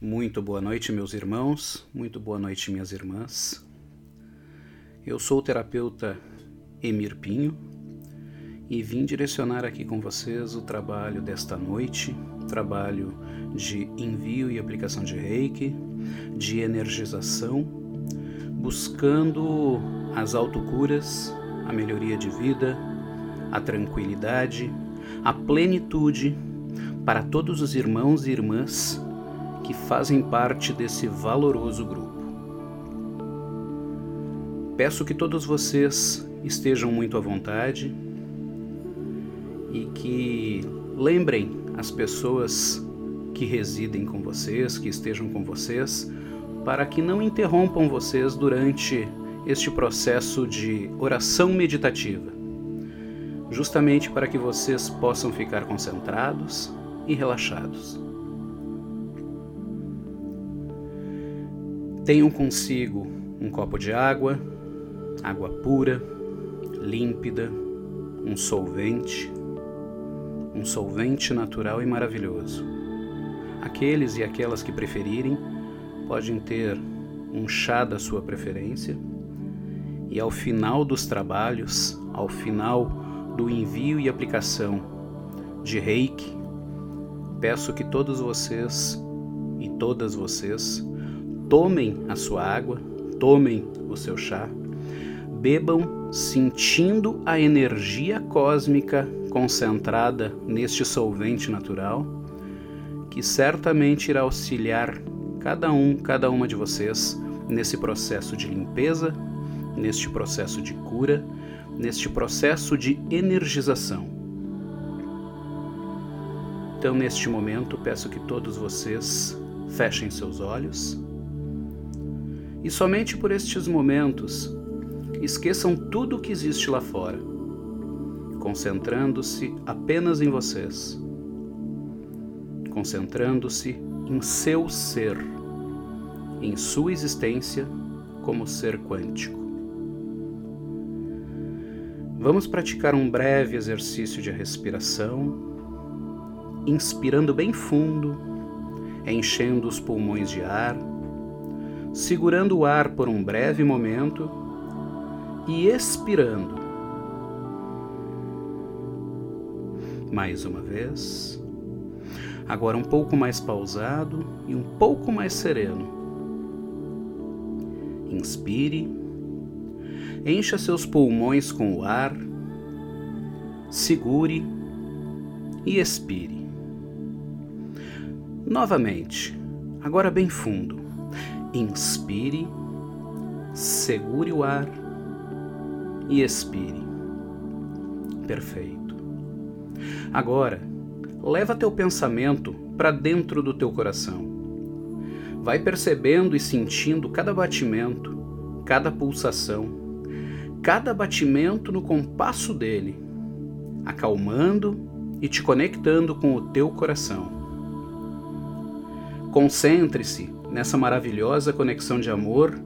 Muito boa noite, meus irmãos, muito boa noite, minhas irmãs. Eu sou o terapeuta Emir Pinho e vim direcionar aqui com vocês o trabalho desta noite, trabalho de envio e aplicação de reiki, de energização, buscando as autocuras, a melhoria de vida, a tranquilidade, a plenitude para todos os irmãos e irmãs que fazem parte desse valoroso grupo. Peço que todos vocês estejam muito à vontade e que lembrem as pessoas que residem com vocês, que estejam com vocês, para que não interrompam vocês durante este processo de oração meditativa, justamente para que vocês possam ficar concentrados e relaxados. Tenham consigo um copo de água, água pura, límpida, um solvente, um solvente natural e maravilhoso. Aqueles e aquelas que preferirem podem ter um chá da sua preferência e ao final dos trabalhos, ao final do envio e aplicação de reiki, peço que todos vocês e todas vocês tomem a sua água, tomem o seu chá, bebam sentindo a energia cósmica concentrada neste solvente natural, que certamente irá auxiliar cada um, cada uma de vocês nesse processo de limpeza, neste processo de cura, neste processo de energização. Então, neste momento, peço que todos vocês fechem seus olhos e somente por estes momentos esqueçam tudo o que existe lá fora, concentrando-se apenas em vocês, concentrando-se em seu ser, em sua existência como ser quântico. Vamos praticar um breve exercício de respiração, inspirando bem fundo, enchendo os pulmões de ar segurando o ar por um breve momento e expirando. Mais uma vez. Agora um pouco mais pausado e um pouco mais sereno. Inspire. Encha seus pulmões com o ar. Segure e expire. Novamente, agora bem fundo. Inspire, segure o ar e expire. Perfeito. Agora, leva teu pensamento para dentro do teu coração. Vai percebendo e sentindo cada batimento, cada pulsação, cada batimento no compasso dele, acalmando e te conectando com o teu coração. Concentre-se nessa maravilhosa conexão de amor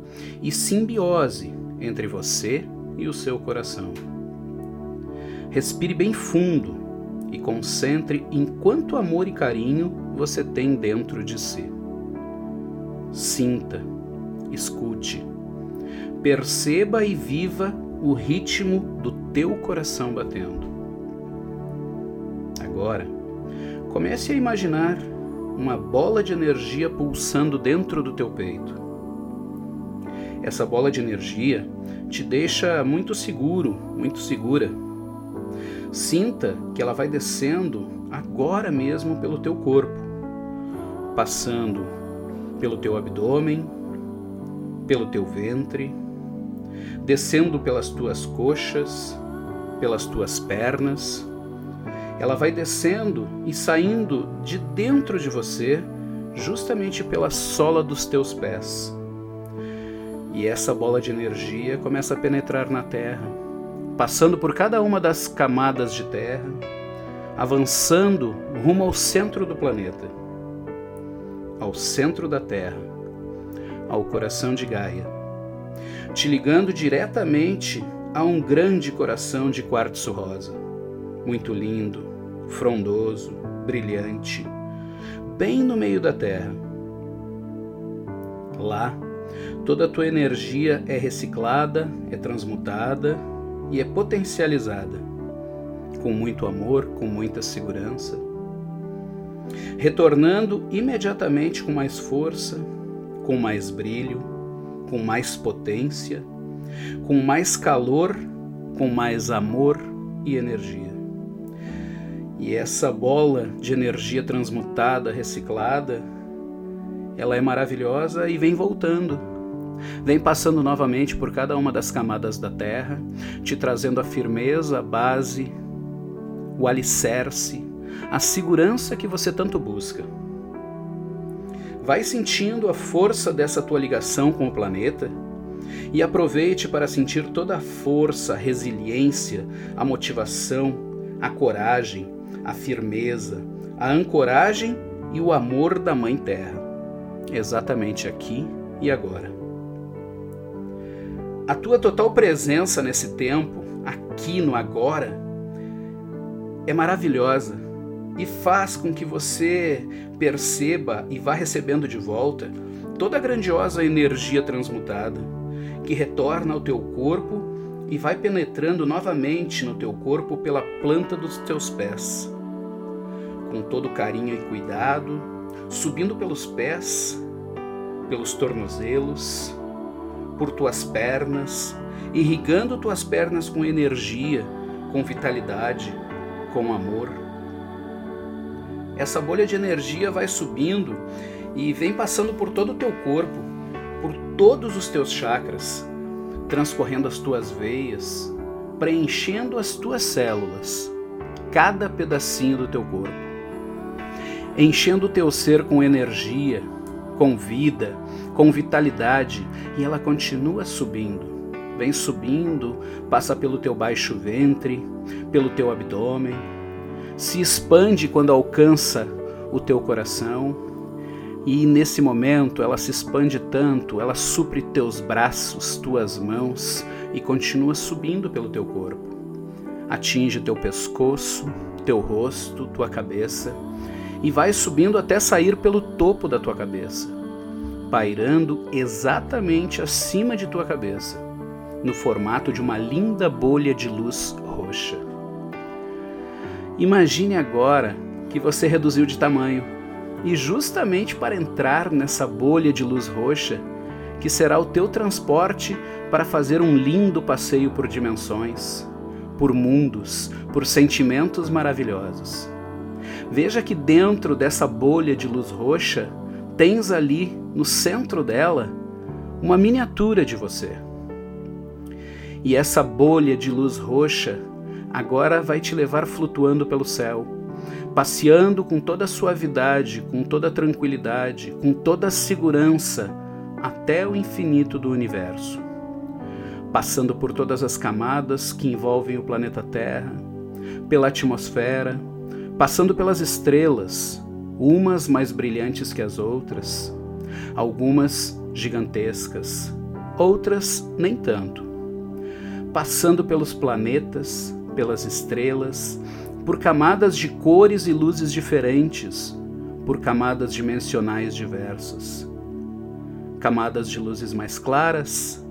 e simbiose entre você e o seu coração. Respire bem fundo e concentre em quanto amor e carinho você tem dentro de si. Sinta, escute, perceba e viva o ritmo do teu coração batendo. Agora, comece a imaginar uma bola de energia pulsando dentro do teu peito. Essa bola de energia te deixa muito seguro, muito segura. Sinta que ela vai descendo agora mesmo pelo teu corpo, passando pelo teu abdômen, pelo teu ventre, descendo pelas tuas coxas, pelas tuas pernas, ela vai descendo e saindo de dentro de você, justamente pela sola dos teus pés. E essa bola de energia começa a penetrar na Terra, passando por cada uma das camadas de terra, avançando rumo ao centro do planeta, ao centro da Terra, ao coração de Gaia, te ligando diretamente a um grande coração de quartzo rosa, muito lindo, frondoso, brilhante, bem no meio da terra, Lá, toda a tua energia é reciclada, é transmutada e é potencializada, com muito amor, com muita segurança, retornando imediatamente com mais força, com mais brilho, com mais potência, com mais calor, com mais amor e energia. E essa bola de energia transmutada, reciclada, ela é maravilhosa e vem voltando. Vem passando novamente por cada uma das camadas da Terra, te trazendo a firmeza, a base, o alicerce, a segurança que você tanto busca. Vai sentindo a força dessa tua ligação com o planeta e aproveite para sentir toda a força, a resiliência, a motivação, a coragem, a firmeza, a ancoragem e o amor da Mãe Terra, exatamente aqui e agora. A tua total presença nesse tempo, aqui no agora, é maravilhosa e faz com que você perceba e vá recebendo de volta toda a grandiosa energia transmutada que retorna ao teu corpo e vai penetrando novamente no teu corpo pela planta dos teus pés. Com todo carinho e cuidado, subindo pelos pés, pelos tornozelos, por tuas pernas, irrigando tuas pernas com energia, com vitalidade, com amor essa bolha de energia vai subindo e vem passando por todo o teu corpo, por todos os teus chakras, transcorrendo as tuas veias, preenchendo as tuas células, cada pedacinho do teu corpo, enchendo o teu ser com energia, com vida, com vitalidade, e ela continua subindo. Vem subindo, passa pelo teu baixo ventre, pelo teu abdômen, se expande quando alcança o teu coração, e nesse momento ela se expande tanto, ela supre teus braços, tuas mãos e continua subindo pelo teu corpo. Atinge teu pescoço, teu rosto, tua cabeça e vai subindo até sair pelo topo da tua cabeça, pairando exatamente acima de tua cabeça, no formato de uma linda bolha de luz roxa. Imagine agora que você reduziu de tamanho e justamente para entrar nessa bolha de luz roxa, que será o teu transporte para fazer um lindo passeio por dimensões, por mundos, por sentimentos maravilhosos. Veja que dentro dessa bolha de luz roxa, tens ali, no centro dela, uma miniatura de você. E essa bolha de luz roxa agora vai te levar flutuando pelo céu, passeando com toda a suavidade, com toda a tranquilidade, com toda a segurança até o infinito do universo, passando por todas as camadas que envolvem o planeta Terra, pela atmosfera, passando pelas estrelas, umas mais brilhantes que as outras, algumas gigantescas, outras nem tanto, passando pelos planetas, pelas estrelas, por camadas de cores e luzes diferentes, por camadas dimensionais diversas. Camadas de luzes mais claras,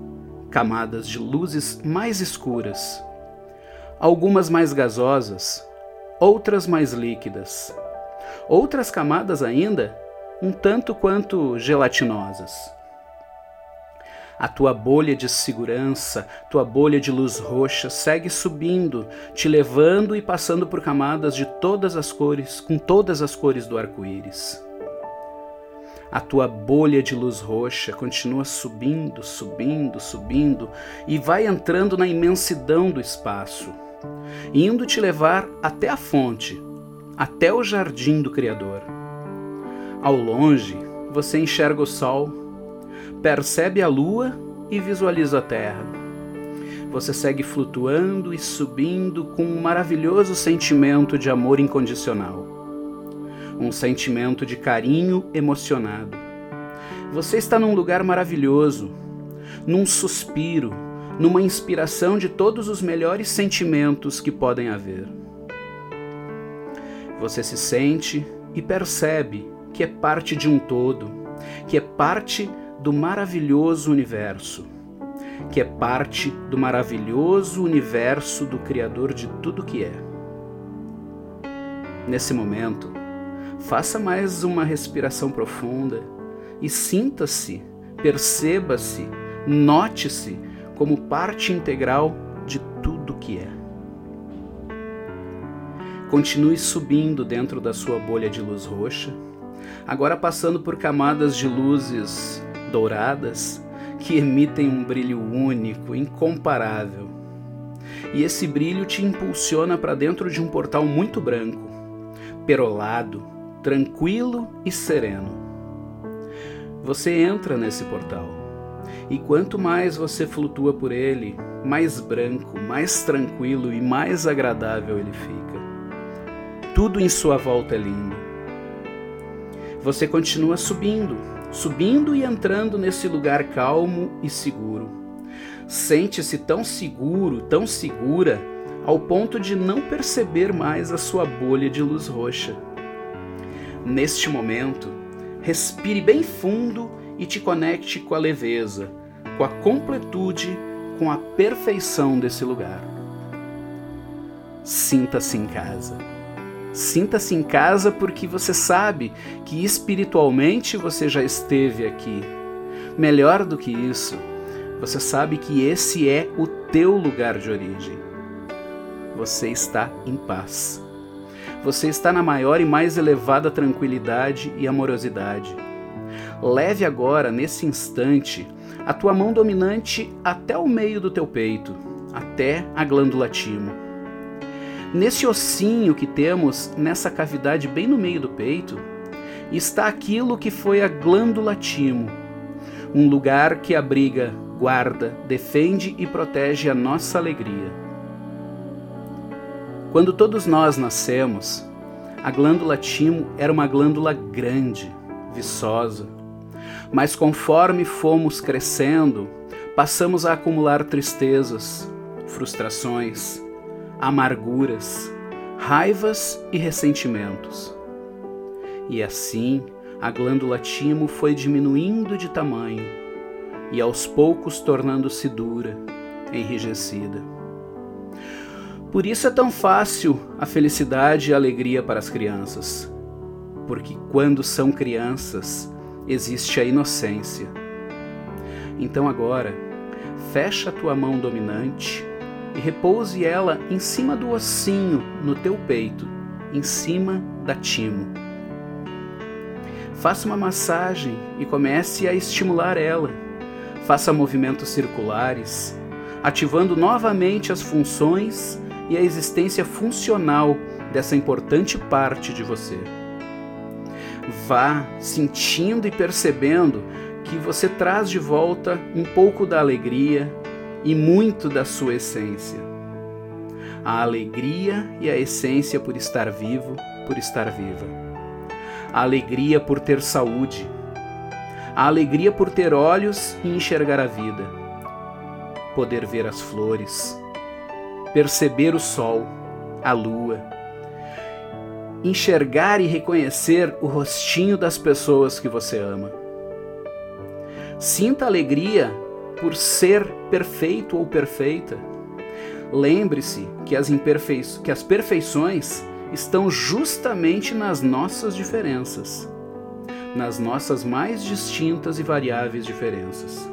camadas de luzes mais escuras, algumas mais gasosas, outras mais líquidas, outras camadas ainda um tanto quanto gelatinosas a tua bolha de segurança, tua bolha de luz roxa segue subindo, te levando e passando por camadas de todas as cores, com todas as cores do arco-íris. A tua bolha de luz roxa continua subindo, subindo, subindo e vai entrando na imensidão do espaço, indo te levar até a fonte, até o jardim do Criador. Ao longe, você enxerga o sol percebe a lua e visualiza a terra. Você segue flutuando e subindo com um maravilhoso sentimento de amor incondicional. Um sentimento de carinho emocionado. Você está num lugar maravilhoso, num suspiro, numa inspiração de todos os melhores sentimentos que podem haver. Você se sente e percebe que é parte de um todo, que é parte do maravilhoso universo, que é parte do maravilhoso universo do Criador de tudo que é. Nesse momento, faça mais uma respiração profunda e sinta-se, perceba-se, note-se como parte integral de tudo que é. Continue subindo dentro da sua bolha de luz roxa, agora passando por camadas de luzes douradas que emitem um brilho único, incomparável. E esse brilho te impulsiona para dentro de um portal muito branco, perolado, tranquilo e sereno. Você entra nesse portal, e quanto mais você flutua por ele, mais branco, mais tranquilo e mais agradável ele fica. Tudo em sua volta é lindo. Você continua subindo, subindo e entrando nesse lugar calmo e seguro. Sente-se tão seguro, tão segura, ao ponto de não perceber mais a sua bolha de luz roxa. Neste momento, respire bem fundo e te conecte com a leveza, com a completude, com a perfeição desse lugar. Sinta-se em casa. Sinta-se em casa porque você sabe que espiritualmente você já esteve aqui. Melhor do que isso, você sabe que esse é o teu lugar de origem. Você está em paz você está na maior e mais elevada tranquilidade e amorosidade. Leve agora, nesse instante, a tua mão dominante até o meio do teu peito, até a glândula timo. Nesse ossinho que temos nessa cavidade bem no meio do peito, está aquilo que foi a glândula timo, um lugar que abriga, guarda, defende e protege a nossa alegria. Quando todos nós nascemos, a glândula timo era uma glândula grande, viçosa. Mas conforme fomos crescendo, passamos a acumular tristezas, frustrações, amarguras, raivas e ressentimentos. E assim, a glândula timo foi diminuindo de tamanho e aos poucos tornando-se dura, enrijecida. Por isso é tão fácil a felicidade e a alegria para as crianças. Porque quando são crianças, existe a inocência. Então agora, fecha a tua mão dominante e repouse ela em cima do ossinho no teu peito, em cima da timo. Faça uma massagem e comece a estimular ela. Faça movimentos circulares, ativando novamente as funções e a existência funcional dessa importante parte de você. Vá sentindo e percebendo que você traz de volta um pouco da alegria e muito da sua essência. A alegria e a essência por estar vivo, por estar viva. A alegria por ter saúde. A alegria por ter olhos e enxergar a vida. Poder ver as flores perceber o sol, a lua, enxergar e reconhecer o rostinho das pessoas que você ama. Sinta alegria por ser perfeito ou perfeita. Lembre-se que as, que as perfeições estão justamente nas nossas diferenças, nas nossas mais distintas e variáveis diferenças.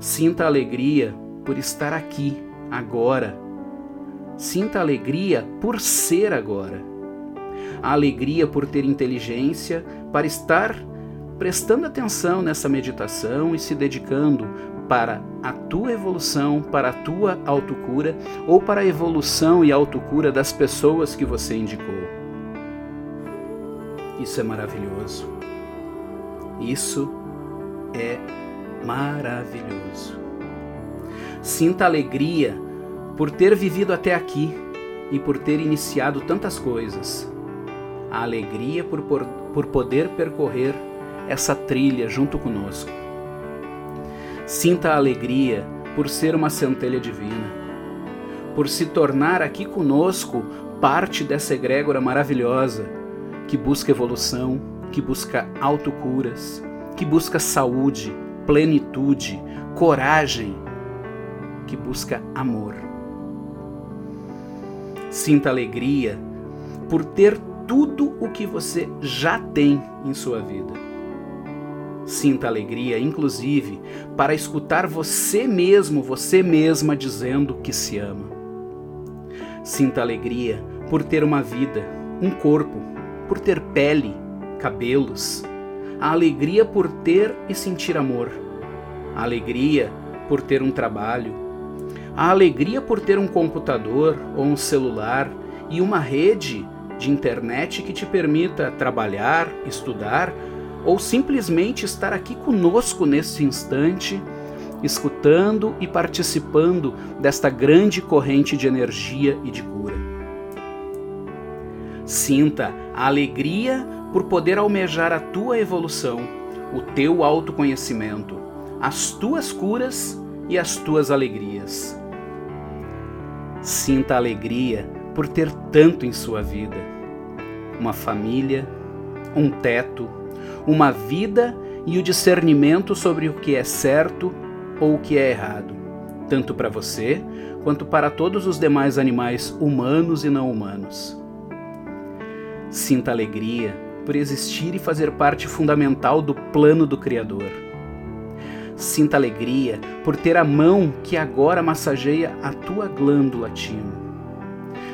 Sinta alegria por estar aqui agora. Sinta alegria por ser agora. A alegria por ter inteligência para estar prestando atenção nessa meditação e se dedicando para a tua evolução, para a tua autocura ou para a evolução e autocura das pessoas que você indicou. Isso é maravilhoso. Isso é maravilhoso. Sinta alegria por ter vivido até aqui e por ter iniciado tantas coisas. A alegria por, por, por poder percorrer essa trilha junto conosco. Sinta a alegria por ser uma centelha divina, por se tornar aqui conosco parte dessa egrégora maravilhosa que busca evolução, que busca autocuras, que busca saúde, plenitude, coragem, que busca amor. Sinta alegria por ter tudo o que você já tem em sua vida. Sinta alegria, inclusive, para escutar você mesmo, você mesma dizendo que se ama. Sinta alegria por ter uma vida, um corpo, por ter pele, cabelos. A alegria por ter e sentir amor. A alegria por ter um trabalho. A alegria por ter um computador ou um celular e uma rede de internet que te permita trabalhar, estudar ou simplesmente estar aqui conosco neste instante escutando e participando desta grande corrente de energia e de cura. Sinta a alegria por poder almejar a tua evolução, o teu autoconhecimento, as tuas curas e as tuas alegrias. Sinta a alegria por ter tanto em sua vida: uma família, um teto, uma vida e o discernimento sobre o que é certo ou o que é errado, tanto para você quanto para todos os demais animais humanos e não humanos. Sinta alegria por existir e fazer parte fundamental do plano do Criador. Sinta alegria por ter a mão que agora massageia a tua glândula timo.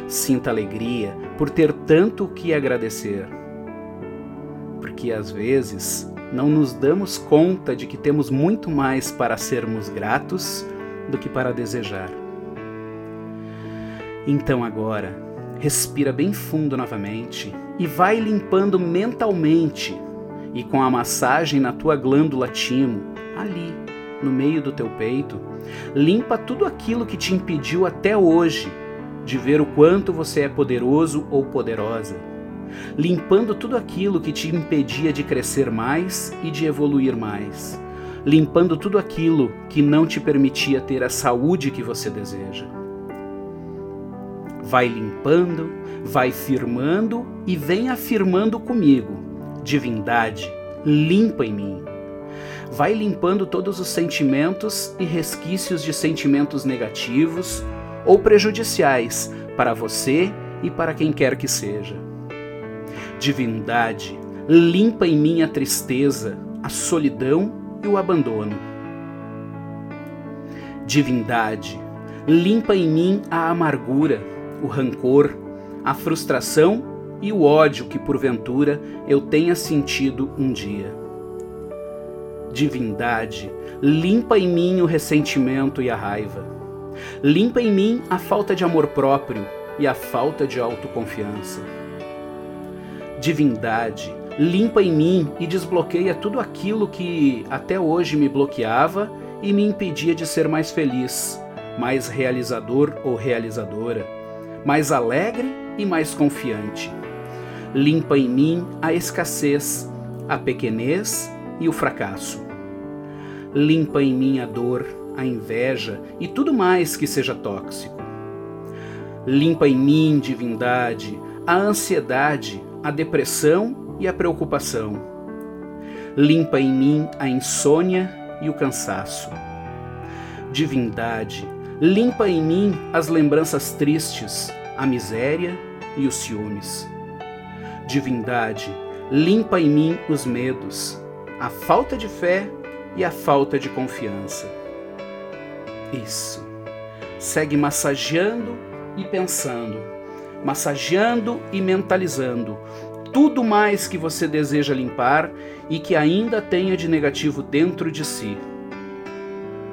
Sinta alegria por ter tanto o que agradecer. Porque às vezes não nos damos conta de que temos muito mais para sermos gratos do que para desejar. Então agora, respira bem fundo novamente e vai limpando mentalmente e com a massagem na tua glândula timo, ali, no meio do teu peito, limpa tudo aquilo que te impediu até hoje de ver o quanto você é poderoso ou poderosa limpando tudo aquilo que te impedia de crescer mais e de evoluir mais, limpando tudo aquilo que não te permitia ter a saúde que você deseja. Vai limpando, vai firmando e vem afirmando comigo: divindade, limpa em mim. Vai limpando todos os sentimentos e resquícios de sentimentos negativos ou prejudiciais para você e para quem quer que seja Divindade, limpa em mim a tristeza, a solidão e o abandono. Divindade, limpa em mim a amargura, o rancor, a frustração e o ódio que porventura eu tenha sentido um dia. Divindade, limpa em mim o ressentimento e a raiva. Limpa em mim a falta de amor próprio e a falta de autoconfiança divindade, limpa em mim e desbloqueia tudo aquilo que até hoje me bloqueava e me impedia de ser mais feliz, mais realizador ou realizadora, mais alegre e mais confiante. Limpa em mim a escassez, a pequenez e o fracasso. Limpa em mim a dor, a inveja e tudo mais que seja tóxico. Limpa em mim, divindade, a ansiedade, a depressão e a preocupação. Limpa em mim a insônia e o cansaço. Divindade, limpa em mim as lembranças tristes, a miséria e os ciúmes. Divindade, limpa em mim os medos, a falta de fé e a falta de confiança. Isso. Segue massageando e pensando massageando e mentalizando tudo mais que você deseja limpar e que ainda tenha de negativo dentro de si.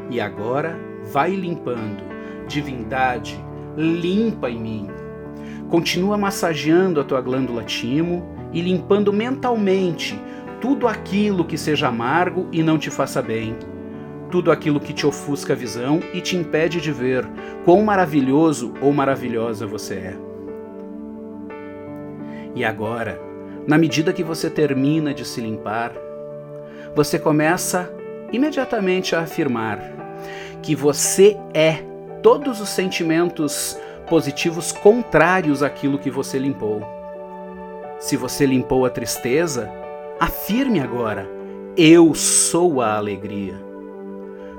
E agora vai limpando, divindade, limpa em mim. Continua massageando a tua glândula timo e limpando mentalmente tudo aquilo que seja amargo e não te faça bem. Tudo aquilo que te ofusca a visão e te impede de ver quão maravilhoso ou maravilhosa você é. E agora, na medida que você termina de se limpar, você começa imediatamente a afirmar que você é todos os sentimentos positivos contrários àquilo que você limpou. Se você limpou a tristeza, afirme agora: Eu sou a alegria.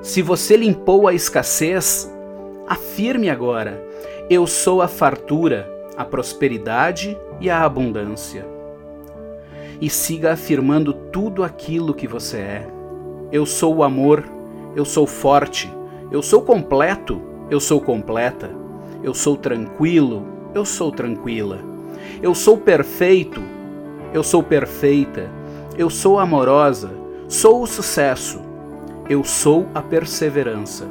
Se você limpou a escassez, afirme agora: Eu sou a fartura, a prosperidade e a abundância. E siga afirmando tudo aquilo que você é. Eu sou o amor, eu sou forte, eu sou completo, eu sou completa, eu sou tranquilo, eu sou tranquila, eu sou perfeito, eu sou perfeita, eu sou amorosa, Sou o sucesso. Eu sou a perseverança.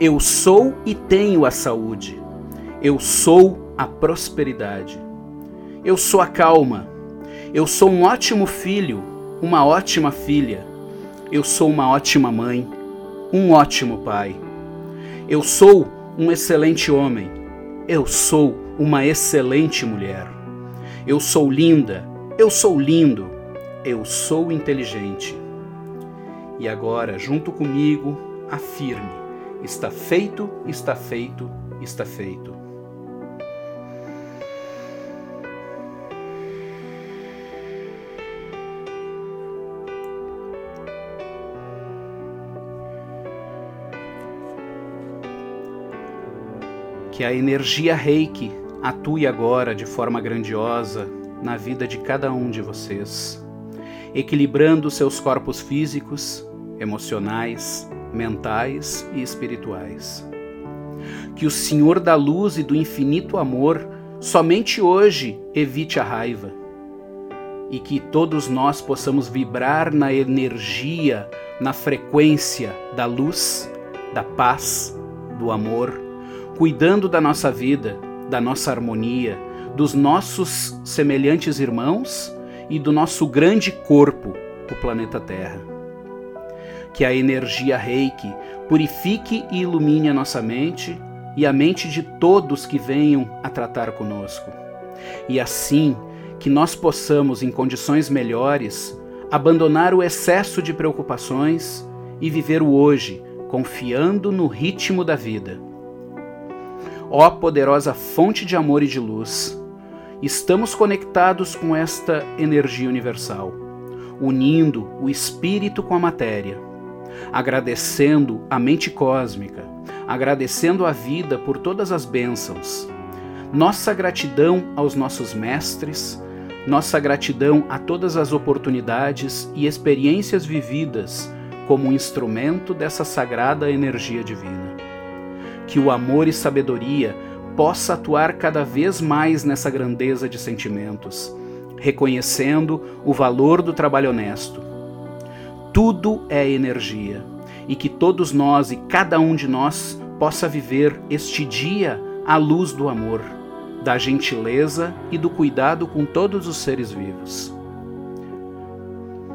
Eu sou e tenho a saúde. Eu sou a prosperidade. Eu sou a calma. Eu sou um ótimo filho, uma ótima filha. Eu sou uma ótima mãe, um ótimo pai. Eu sou um excelente homem. Eu sou uma excelente mulher. Eu sou linda. Eu sou lindo. Eu sou inteligente. E agora, junto comigo, afirme: está feito, está feito, está feito. Que a energia reiki atue agora de forma grandiosa na vida de cada um de vocês, equilibrando seus corpos físicos emocionais, mentais e espirituais. Que o Senhor da luz e do infinito amor somente hoje evite a raiva e que todos nós possamos vibrar na energia, na frequência da luz, da paz, do amor, cuidando da nossa vida, da nossa harmonia, dos nossos semelhantes irmãos e do nosso grande corpo, o planeta Terra que a energia reiki purifique e ilumine a nossa mente e a mente de todos que venham a tratar conosco. E assim que nós possamos, em condições melhores, abandonar o excesso de preocupações e viver o hoje, confiando no ritmo da vida. Ó poderosa fonte de amor e de luz, estamos conectados com esta energia universal, unindo o espírito com a matéria agradecendo a mente cósmica, agradecendo a vida por todas as bênçãos. Nossa gratidão aos nossos mestres, nossa gratidão a todas as oportunidades e experiências vividas como instrumento dessa sagrada energia divina. Que o amor e sabedoria possa atuar cada vez mais nessa grandeza de sentimentos, reconhecendo o valor do trabalho honesto, tudo é energia e que todos nós e cada um de nós possa viver este dia à luz do amor, da gentileza e do cuidado com todos os seres vivos.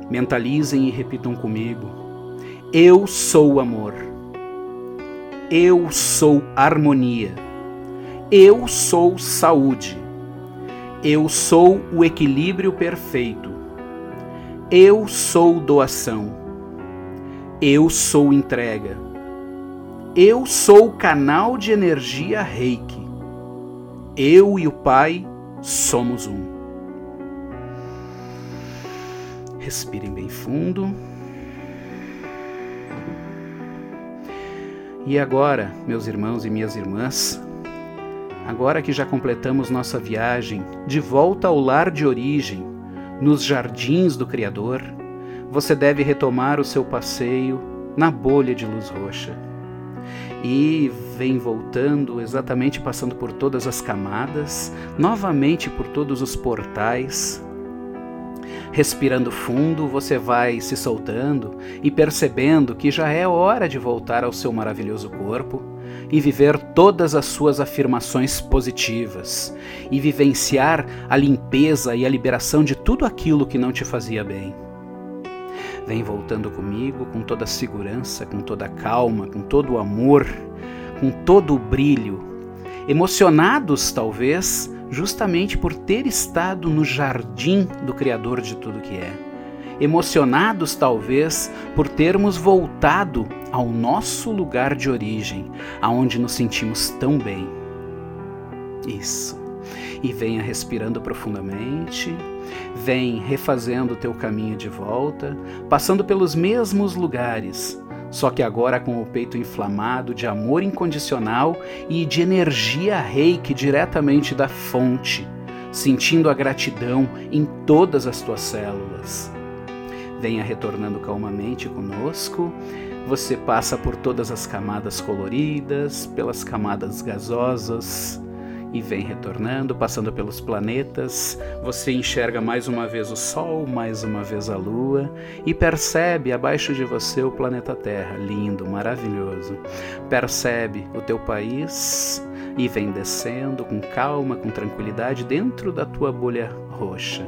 Mentalizem e repitam comigo: Eu sou amor. Eu sou harmonia. Eu sou saúde. Eu sou o equilíbrio perfeito. Eu sou doação. Eu sou entrega. Eu sou canal de energia reiki. Eu e o Pai somos um. Respirem bem fundo. E agora, meus irmãos e minhas irmãs, agora que já completamos nossa viagem de volta ao lar de origem, nos jardins do Criador, você deve retomar o seu passeio na bolha de luz roxa. E vem voltando, exatamente passando por todas as camadas, novamente por todos os portais. Respirando fundo, você vai se soltando e percebendo que já é hora de voltar ao seu maravilhoso corpo e viver todas as suas afirmações positivas e vivenciar a limpeza e a liberação de tudo aquilo que não te fazia bem. Vem voltando comigo com toda a segurança, com toda a calma, com todo o amor, com todo o brilho, emocionados talvez justamente por ter estado no jardim do Criador de tudo que é emocionados talvez por termos voltado ao nosso lugar de origem, aonde nos sentimos tão bem. Isso. E venha respirando profundamente Vem refazendo o teu caminho de volta, passando pelos mesmos lugares, só que agora com o peito inflamado de amor incondicional e de energia reiki diretamente da fonte, sentindo a gratidão em todas as tuas células. Venha retornando calmamente conosco. Você passa por todas as camadas coloridas, pelas camadas gasosas, e vem retornando, passando pelos planetas. Você enxerga mais uma vez o Sol, mais uma vez a Lua e percebe abaixo de você o planeta Terra, lindo, maravilhoso. Percebe o teu país e vem descendo com calma, com tranquilidade dentro da tua bolha roxa.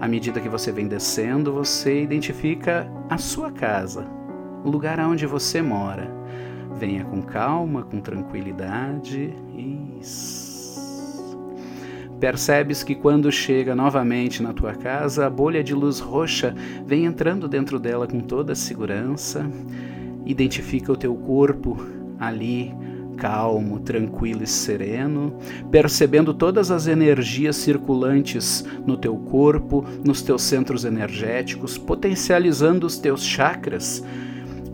À medida que você vem descendo, você identifica a sua casa, o lugar onde você mora. Venha com calma, com tranquilidade. Isso. Percebes que quando chega novamente na tua casa, a bolha de luz roxa vem entrando dentro dela com toda a segurança. Identifica o teu corpo ali, calmo, tranquilo e sereno, percebendo todas as energias circulantes no teu corpo, nos teus centros energéticos, potencializando os teus chakras,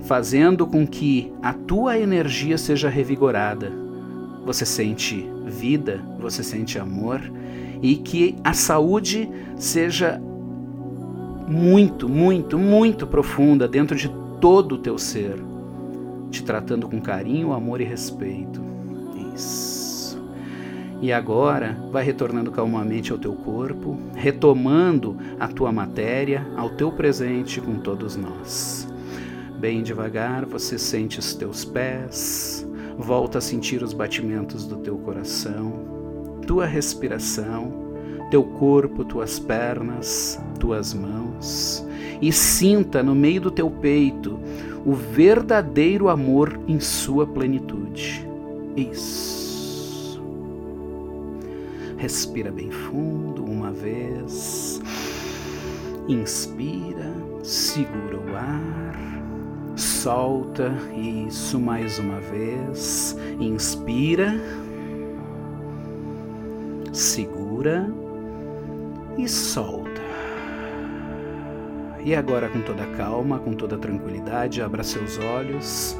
fazendo com que a tua energia seja revigorada você sente vida, você sente amor e que a saúde seja muito, muito, muito profunda dentro de todo o teu ser, te tratando com carinho, amor e respeito. Isso. E agora vai retornando calmamente ao teu corpo, retomando a tua matéria, ao teu presente com todos nós. Bem devagar, você sente os teus pés, Volta a sentir os batimentos do teu coração, tua respiração, teu corpo, tuas pernas, tuas mãos e sinta no meio do teu peito o verdadeiro amor em sua plenitude. Isso. Respira bem fundo uma vez. Inspira, segura o ar solta, isso mais uma vez. Inspira, segura e solta. E agora, com toda calma, com toda tranquilidade, abra seus olhos.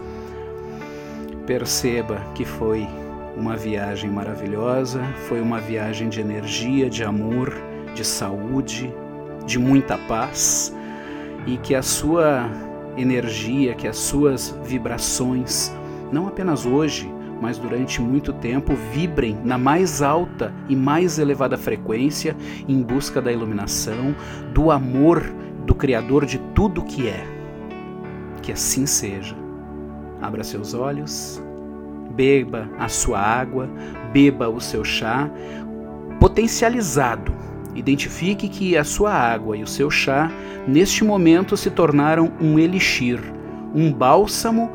Perceba que foi uma viagem maravilhosa, foi uma viagem de energia, de amor, de saúde, de muita paz e que a sua energia, que as suas vibrações, não apenas hoje, mas durante muito tempo, vibrem na mais alta e mais elevada frequência em busca da iluminação, do amor do Criador de tudo que é. Que assim seja. Abra seus olhos, beba a sua água, beba o seu chá, potencializado Identifique que a sua água e o seu chá, neste momento, se tornaram um elixir, um bálsamo,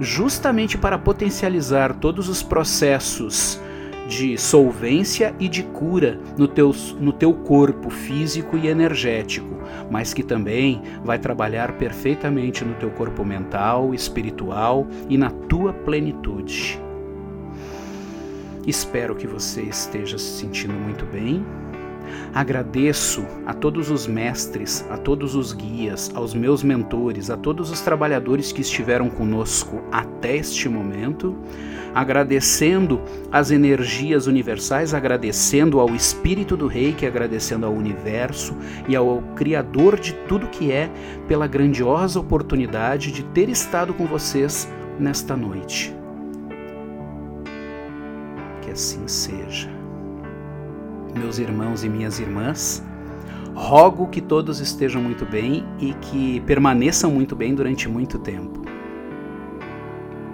justamente para potencializar todos os processos de solvência e de cura no teu, no teu corpo físico e energético, mas que também vai trabalhar perfeitamente no teu corpo mental, espiritual e na tua plenitude. Espero que você esteja se sentindo muito bem Agradeço a todos os mestres, a todos os guias, aos meus mentores, a todos os trabalhadores que estiveram conosco até este momento, agradecendo as energias universais, agradecendo ao Espírito do Reiki, agradecendo ao universo e ao Criador de tudo que é pela grandiosa oportunidade de ter estado com vocês nesta noite. Que assim seja meus irmãos e minhas irmãs. Rogo que todos estejam muito bem e que permaneçam muito bem durante muito tempo.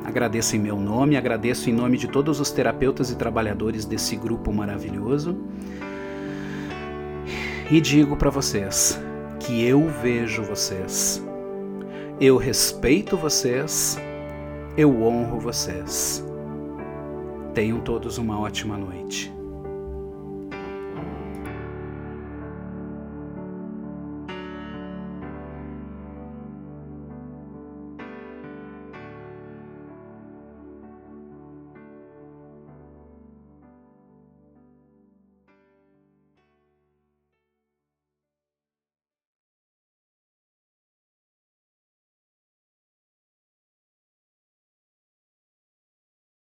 Agradeço em meu nome, agradeço em nome de todos os terapeutas e trabalhadores desse grupo maravilhoso. E digo para vocês que eu vejo vocês, eu respeito vocês, eu honro vocês. Tenham todos uma ótima noite.